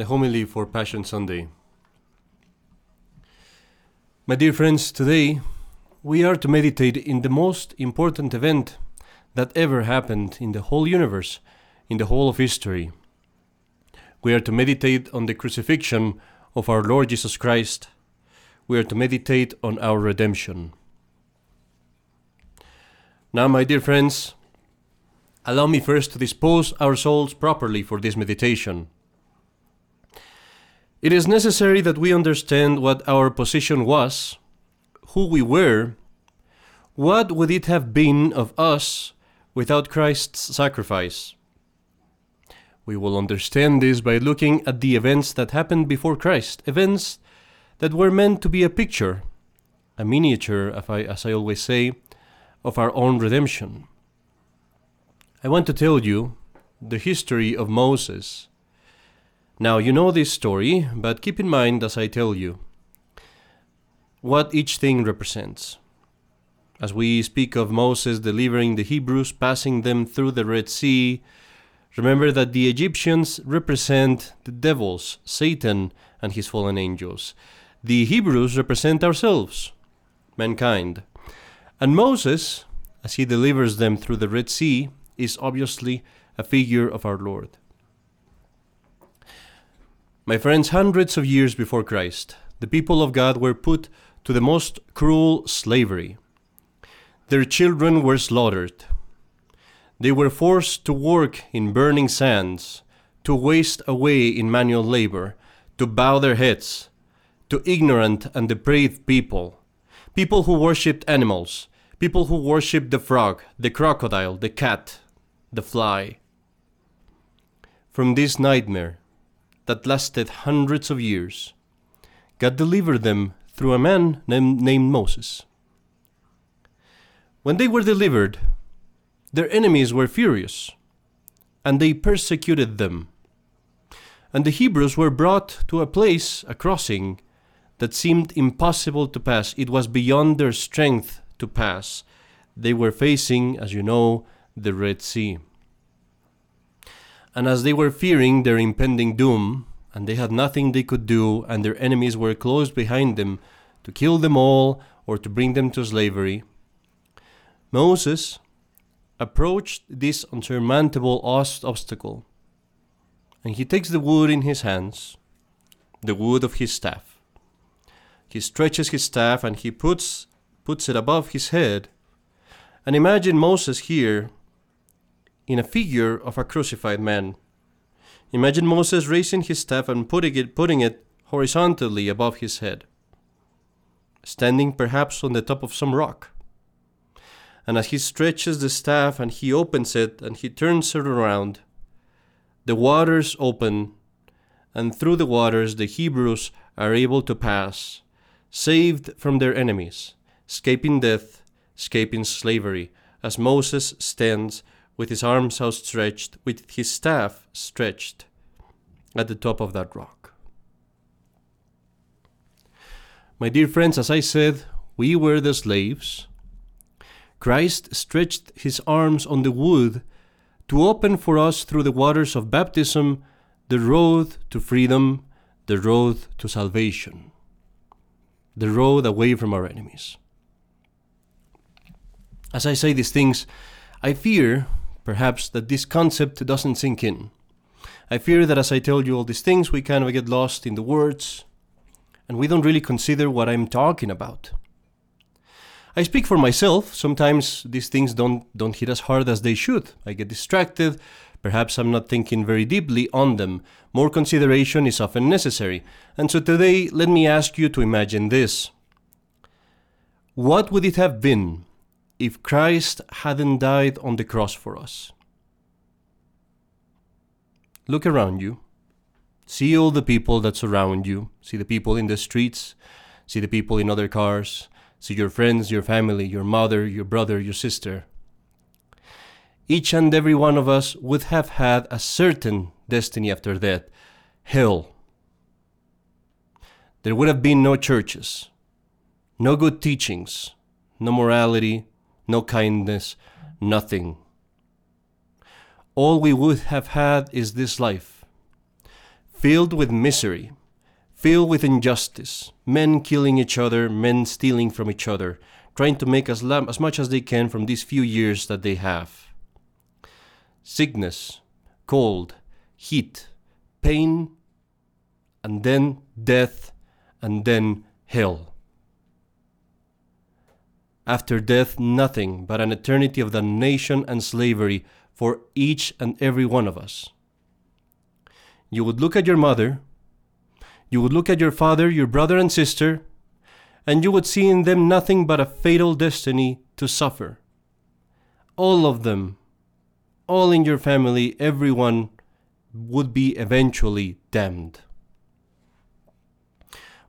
the homily for Passion Sunday. My dear friends, today we are to meditate in the most important event that ever happened in the whole universe, in the whole of history. We are to meditate on the crucifixion of our Lord Jesus Christ. We are to meditate on our redemption. Now, my dear friends, allow me first to dispose our souls properly for this meditation. It is necessary that we understand what our position was, who we were, what would it have been of us without Christ's sacrifice. We will understand this by looking at the events that happened before Christ, events that were meant to be a picture, a miniature, as I, as I always say, of our own redemption. I want to tell you the history of Moses. Now, you know this story, but keep in mind as I tell you what each thing represents. As we speak of Moses delivering the Hebrews, passing them through the Red Sea, remember that the Egyptians represent the devils, Satan, and his fallen angels. The Hebrews represent ourselves, mankind. And Moses, as he delivers them through the Red Sea, is obviously a figure of our Lord. My friends, hundreds of years before Christ, the people of God were put to the most cruel slavery. Their children were slaughtered. They were forced to work in burning sands, to waste away in manual labor, to bow their heads, to ignorant and depraved people, people who worshipped animals, people who worshipped the frog, the crocodile, the cat, the fly. From this nightmare that lasted hundreds of years, God delivered them through a man named, named Moses. When they were delivered, their enemies were furious, and they persecuted them. And the Hebrews were brought to a place, a crossing, that seemed impossible to pass. It was beyond their strength to pass. They were facing, as you know, the Red Sea. And as they were fearing their impending doom, and they had nothing they could do, and their enemies were close behind them to kill them all or to bring them to slavery, Moses approached this unsurmountable obstacle, and he takes the wood in his hands, the wood of his staff. He stretches his staff and he puts puts it above his head. And imagine Moses here in a figure of a crucified man. Imagine Moses raising his staff and putting it, putting it horizontally above his head, standing perhaps on the top of some rock. And as he stretches the staff and he opens it and he turns it around, the waters open, and through the waters the Hebrews are able to pass, saved from their enemies, escaping death, escaping slavery, as Moses stands with his arms outstretched, with his staff stretched at the top of that rock. My dear friends, as I said, we were the slaves. Christ stretched his arms on the wood to open for us through the waters of baptism the road to freedom, the road to salvation, the road away from our enemies. As I say these things, I fear perhaps that this concept doesn't sink in. I fear that as I tell you all these things, we kind of get lost in the words and we don't really consider what I'm talking about. I speak for myself. Sometimes these things don't don't hit as hard as they should. I get distracted. Perhaps I'm not thinking very deeply on them. More consideration is often necessary. And so today, let me ask you to imagine this. What would it have been if Christ hadn't died on the cross for us? Look around you. See all the people that surround you. See the people in the streets. See the people in other cars. See your friends, your family, your mother, your brother, your sister. Each and every one of us would have had a certain destiny after death hell. There would have been no churches, no good teachings, no morality, no kindness, nothing. All we would have had is this life, filled with misery, filled with injustice, men killing each other, men stealing from each other, trying to make as, as much as they can from these few years that they have. Sickness, cold, heat, pain, and then death, and then hell. After death, nothing but an eternity of damnation and slavery for each and every one of us. You would look at your mother, you would look at your father, your brother, and sister, and you would see in them nothing but a fatal destiny to suffer. All of them, all in your family, everyone would be eventually damned.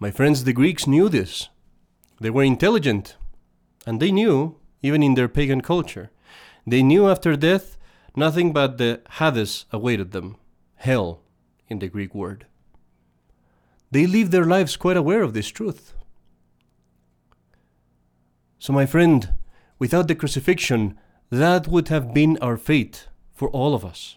My friends, the Greeks knew this. They were intelligent, and they knew, even in their pagan culture, they knew after death nothing but the Hades awaited them, hell in the Greek word. They lived their lives quite aware of this truth. So, my friend, without the crucifixion, that would have been our fate for all of us.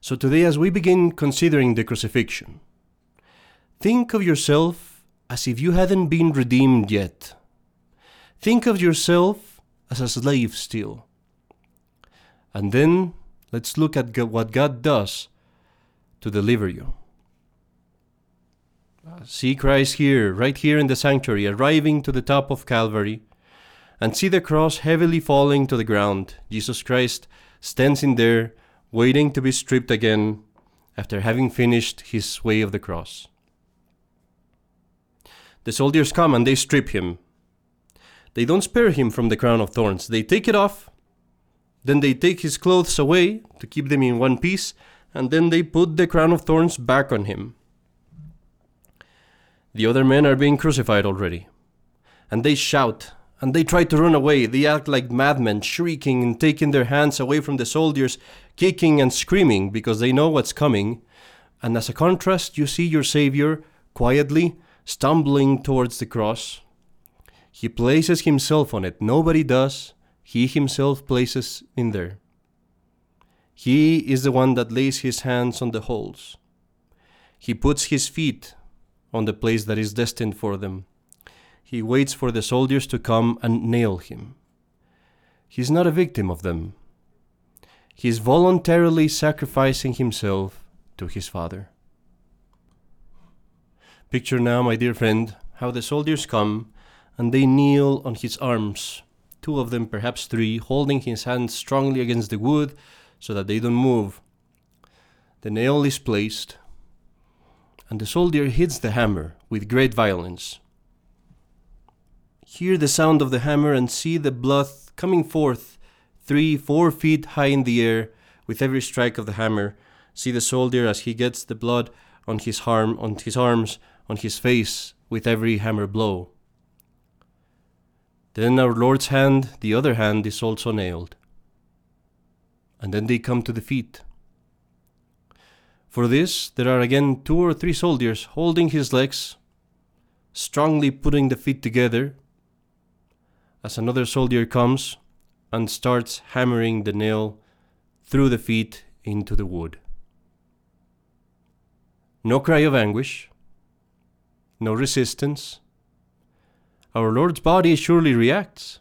So, today, as we begin considering the crucifixion, think of yourself as if you hadn't been redeemed yet. Think of yourself as a slave still. And then let's look at what God does to deliver you. See Christ here, right here in the sanctuary, arriving to the top of Calvary, and see the cross heavily falling to the ground. Jesus Christ stands in there, waiting to be stripped again after having finished his way of the cross. The soldiers come and they strip him. They don't spare him from the crown of thorns. They take it off, then they take his clothes away to keep them in one piece, and then they put the crown of thorns back on him. The other men are being crucified already. And they shout, and they try to run away. They act like madmen, shrieking and taking their hands away from the soldiers, kicking and screaming because they know what's coming. And as a contrast, you see your Savior quietly stumbling towards the cross. He places himself on it. Nobody does. He himself places in there. He is the one that lays his hands on the holes. He puts his feet on the place that is destined for them. He waits for the soldiers to come and nail him. He is not a victim of them. He is voluntarily sacrificing himself to his Father. Picture now, my dear friend, how the soldiers come and they kneel on his arms, two of them, perhaps three, holding his hands strongly against the wood so that they don't move. The nail is placed, and the soldier hits the hammer with great violence. Hear the sound of the hammer and see the blood coming forth three, four feet high in the air with every strike of the hammer. See the soldier as he gets the blood on his arm, on his arms, on his face with every hammer blow. Then our Lord's hand, the other hand, is also nailed. And then they come to the feet. For this, there are again two or three soldiers holding his legs, strongly putting the feet together, as another soldier comes and starts hammering the nail through the feet into the wood. No cry of anguish, no resistance. Our Lord's body surely reacts,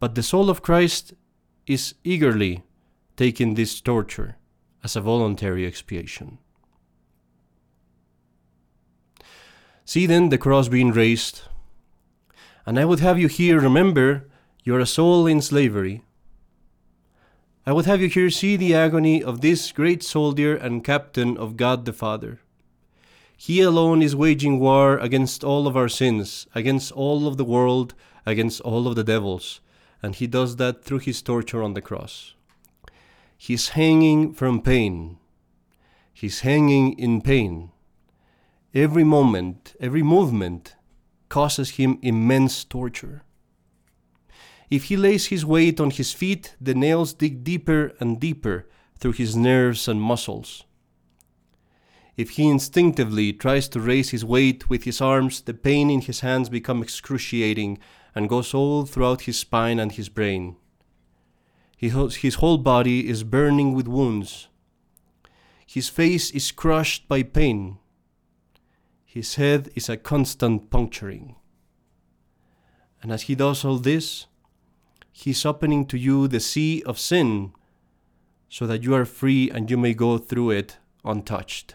but the soul of Christ is eagerly taking this torture as a voluntary expiation. See then the cross being raised, and I would have you here remember you are a soul in slavery. I would have you here see the agony of this great soldier and captain of God the Father. He alone is waging war against all of our sins, against all of the world, against all of the devils, and he does that through his torture on the cross. He's hanging from pain. He's hanging in pain. Every moment, every movement causes him immense torture. If he lays his weight on his feet, the nails dig deeper and deeper through his nerves and muscles. If he instinctively tries to raise his weight with his arms, the pain in his hands becomes excruciating and goes all throughout his spine and his brain. His whole body is burning with wounds. His face is crushed by pain. His head is a constant puncturing. And as he does all this, he's opening to you the sea of sin so that you are free and you may go through it untouched.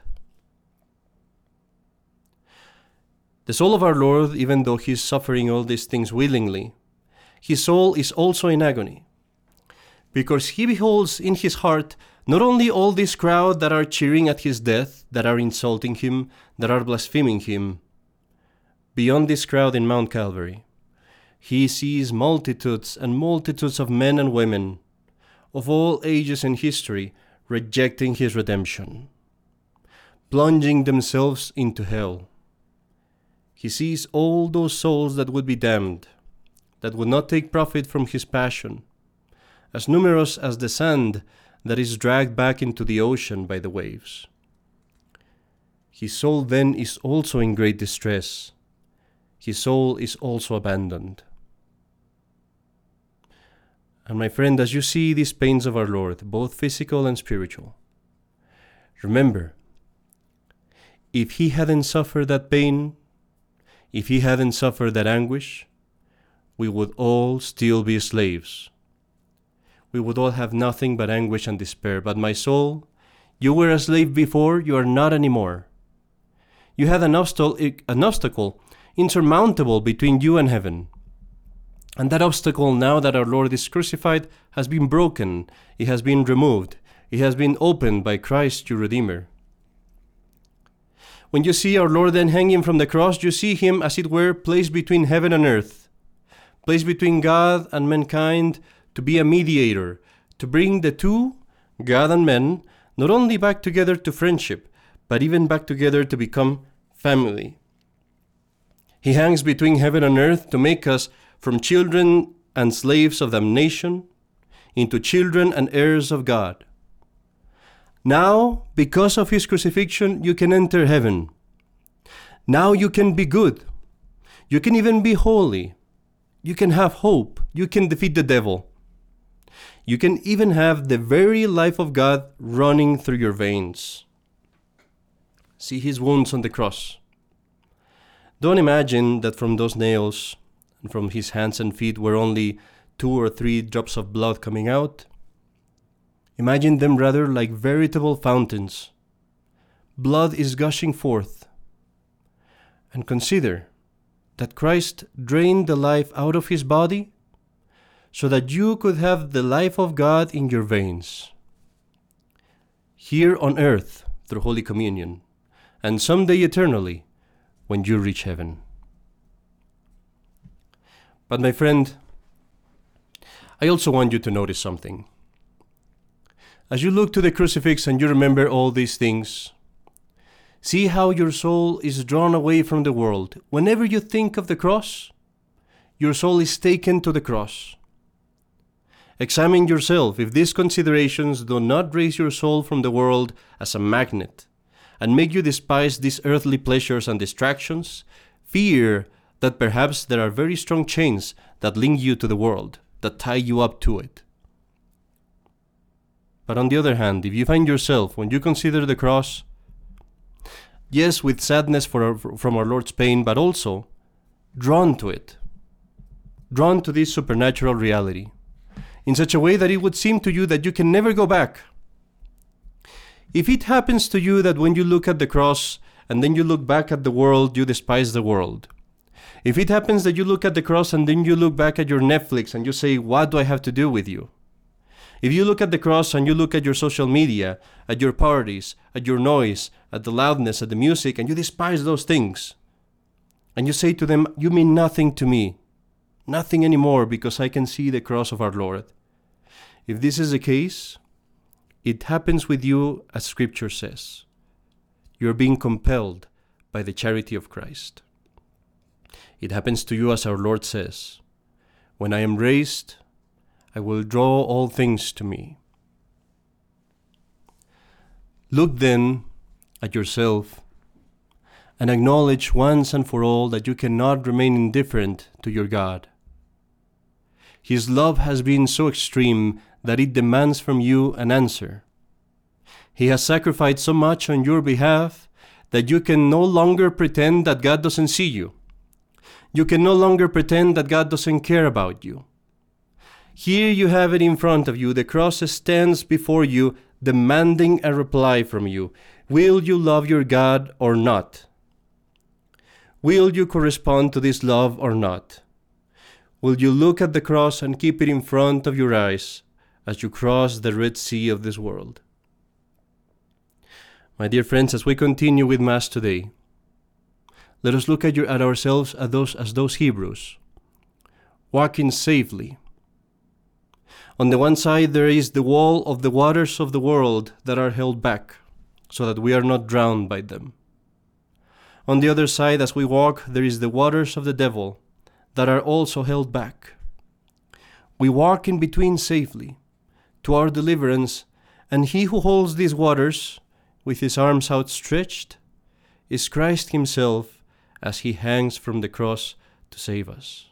The soul of our Lord, even though he is suffering all these things willingly, his soul is also in agony, because he beholds in his heart not only all this crowd that are cheering at his death, that are insulting him, that are blaspheming him, beyond this crowd in Mount Calvary, he sees multitudes and multitudes of men and women of all ages and history rejecting his redemption, plunging themselves into hell. He sees all those souls that would be damned, that would not take profit from his passion, as numerous as the sand that is dragged back into the ocean by the waves. His soul then is also in great distress. His soul is also abandoned. And my friend, as you see these pains of our Lord, both physical and spiritual, remember, if he hadn't suffered that pain, if he hadn't suffered that anguish, we would all still be slaves. We would all have nothing but anguish and despair. But my soul, you were a slave before, you are not anymore. You had an, obstacle, an obstacle insurmountable between you and heaven. And that obstacle, now that our Lord is crucified, has been broken, it has been removed, it has been opened by Christ your Redeemer. When you see our Lord then hanging from the cross, you see him, as it were, placed between heaven and earth, placed between God and mankind to be a mediator, to bring the two, God and men, not only back together to friendship, but even back together to become family. He hangs between heaven and earth to make us from children and slaves of damnation into children and heirs of God. Now, because of his crucifixion, you can enter heaven. Now you can be good. You can even be holy. You can have hope. You can defeat the devil. You can even have the very life of God running through your veins. See his wounds on the cross. Don't imagine that from those nails and from his hands and feet were only two or three drops of blood coming out. Imagine them rather like veritable fountains. Blood is gushing forth. And consider that Christ drained the life out of his body so that you could have the life of God in your veins. Here on earth through Holy Communion, and someday eternally when you reach heaven. But, my friend, I also want you to notice something. As you look to the crucifix and you remember all these things, see how your soul is drawn away from the world. Whenever you think of the cross, your soul is taken to the cross. Examine yourself if these considerations do not raise your soul from the world as a magnet and make you despise these earthly pleasures and distractions, fear that perhaps there are very strong chains that link you to the world, that tie you up to it. But on the other hand, if you find yourself, when you consider the cross, yes, with sadness our, from our Lord's pain, but also drawn to it, drawn to this supernatural reality, in such a way that it would seem to you that you can never go back. If it happens to you that when you look at the cross and then you look back at the world, you despise the world, if it happens that you look at the cross and then you look back at your Netflix and you say, What do I have to do with you? If you look at the cross and you look at your social media, at your parties, at your noise, at the loudness, at the music, and you despise those things, and you say to them, You mean nothing to me, nothing anymore because I can see the cross of our Lord. If this is the case, it happens with you as Scripture says. You are being compelled by the charity of Christ. It happens to you as our Lord says When I am raised, I will draw all things to me. Look then at yourself and acknowledge once and for all that you cannot remain indifferent to your God. His love has been so extreme that it demands from you an answer. He has sacrificed so much on your behalf that you can no longer pretend that God doesn't see you. You can no longer pretend that God doesn't care about you. Here you have it in front of you. The cross stands before you, demanding a reply from you. Will you love your God or not? Will you correspond to this love or not? Will you look at the cross and keep it in front of your eyes as you cross the Red Sea of this world? My dear friends, as we continue with Mass today, let us look at, your, at ourselves as those, as those Hebrews, walking safely. On the one side, there is the wall of the waters of the world that are held back, so that we are not drowned by them. On the other side, as we walk, there is the waters of the devil that are also held back. We walk in between safely to our deliverance, and he who holds these waters with his arms outstretched is Christ himself as he hangs from the cross to save us.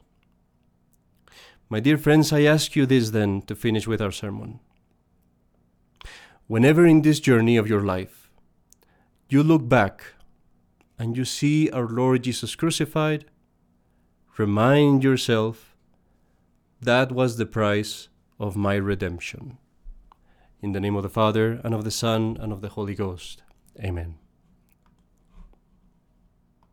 My dear friends, I ask you this then to finish with our sermon. Whenever in this journey of your life you look back and you see our Lord Jesus crucified, remind yourself that was the price of my redemption. In the name of the Father, and of the Son, and of the Holy Ghost. Amen.